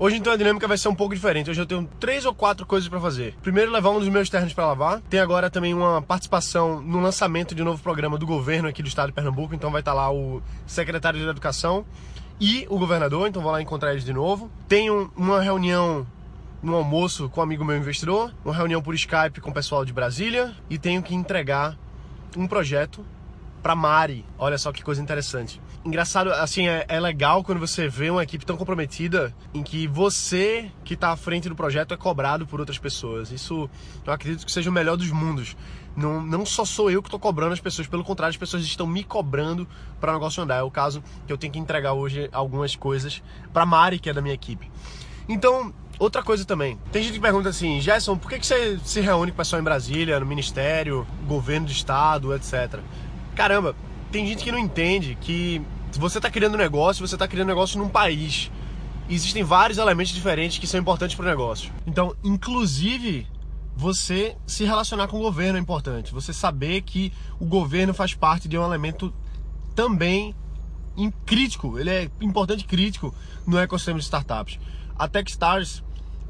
Hoje então a dinâmica vai ser um pouco diferente. Hoje eu tenho três ou quatro coisas para fazer. Primeiro, levar um dos meus ternos para lavar. Tem agora também uma participação no lançamento de um novo programa do governo aqui do estado de Pernambuco. Então vai estar lá o secretário de Educação e o governador. Então vou lá encontrar eles de novo. Tenho uma reunião um almoço com um amigo meu investidor, uma reunião por Skype com o pessoal de Brasília e tenho que entregar um projeto para Mari. Olha só que coisa interessante. Engraçado, assim, é, é, legal quando você vê uma equipe tão comprometida em que você que está à frente do projeto é cobrado por outras pessoas. Isso eu acredito que seja o melhor dos mundos. Não, não só sou eu que estou cobrando as pessoas, pelo contrário, as pessoas estão me cobrando para o negócio andar. É o caso que eu tenho que entregar hoje algumas coisas para Mari, que é da minha equipe. Então, Outra coisa também, tem gente que pergunta assim, Gerson, por que, que você se reúne com o pessoal em Brasília, no Ministério, governo do Estado, etc. Caramba, tem gente que não entende que você está criando um negócio, você está criando um negócio num país. Existem vários elementos diferentes que são importantes para o negócio. Então, inclusive, você se relacionar com o governo é importante. Você saber que o governo faz parte de um elemento também crítico, ele é importante crítico no ecossistema de startups. A Techstars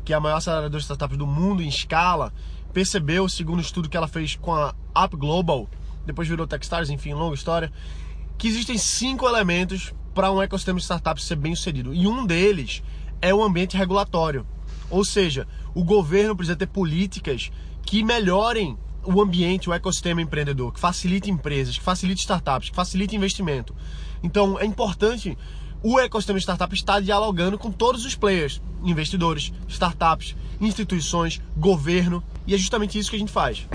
que é a maior aceleradora de startups do mundo em escala, percebeu, segundo o estudo que ela fez com a Up Global, depois virou Techstars, enfim, longa história, que existem cinco elementos para um ecossistema de startups ser bem sucedido. E um deles é o ambiente regulatório. Ou seja, o governo precisa ter políticas que melhorem o ambiente, o ecossistema empreendedor, que facilite empresas, que facilite startups, que facilite investimento. Então é importante o ecossistema de startup está dialogando com todos os players, investidores, startups, instituições, governo, e é justamente isso que a gente faz.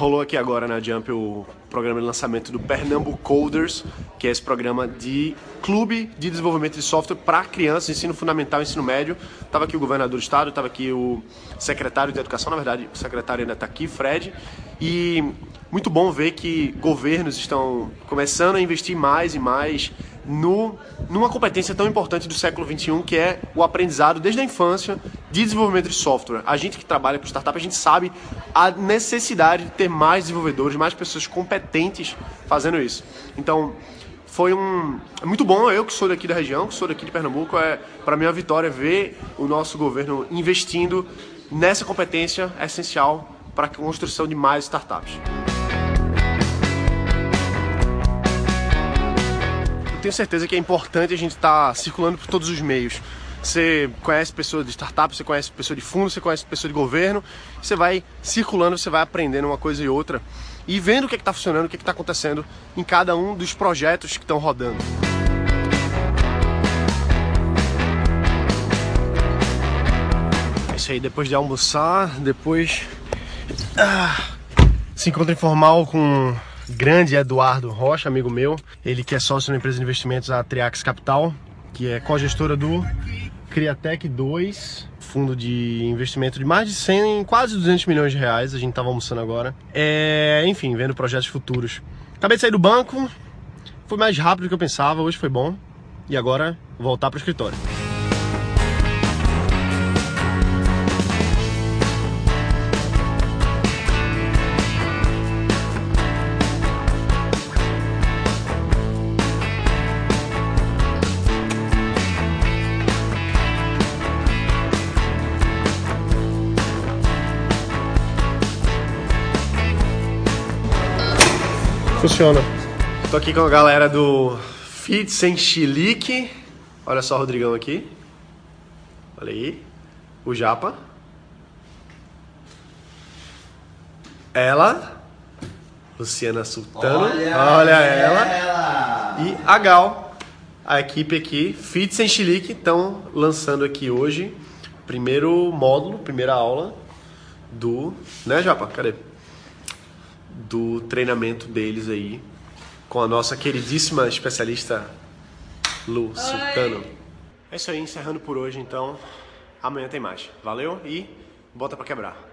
Rolou aqui agora na Jump o programa de lançamento do Pernambuco Coders, que é esse programa de clube de desenvolvimento de software para crianças, ensino fundamental, ensino médio. Tava aqui o governador do estado, tava aqui o secretário de educação, na verdade, o secretário ainda está aqui, Fred. E muito bom ver que governos estão começando a investir mais e mais no, numa competência tão importante do século XXI, que é o aprendizado desde a infância de desenvolvimento de software. A gente que trabalha com startup, a gente sabe a necessidade de ter mais desenvolvedores, mais pessoas competentes fazendo isso. Então, foi um é muito bom eu que sou daqui da região, que sou daqui de Pernambuco, é para mim a vitória ver o nosso governo investindo nessa competência essencial para a construção de mais startups. tenho certeza que é importante a gente estar tá circulando por todos os meios. Você conhece pessoas de startup, você conhece pessoas de fundo, você conhece pessoas de governo, você vai circulando, você vai aprendendo uma coisa e outra e vendo o que é está funcionando, o que é está acontecendo em cada um dos projetos que estão rodando. É isso aí, depois de almoçar, depois ah, se encontra informal com grande Eduardo Rocha, amigo meu, ele que é sócio na empresa de investimentos a Triax Capital, que é co-gestora do Criatec 2, fundo de investimento de mais de 100, quase 200 milhões de reais, a gente estava almoçando agora. É, enfim, vendo projetos futuros. Acabei de sair do banco, foi mais rápido do que eu pensava, hoje foi bom. E agora, voltar para o escritório. Funciona. Tô aqui com a galera do Fit Sem Chilique. Olha só o Rodrigão aqui. Olha aí. O Japa. Ela. Luciana Sultano. Olha, Olha ela. ela. E a Gal. A equipe aqui, Fit Sem Chilique, estão lançando aqui hoje primeiro módulo, primeira aula do. Né, Japa? Cadê? Do treinamento deles aí com a nossa queridíssima especialista Lu Sultano. É isso aí, encerrando por hoje então. Amanhã tem mais. Valeu e bota pra quebrar.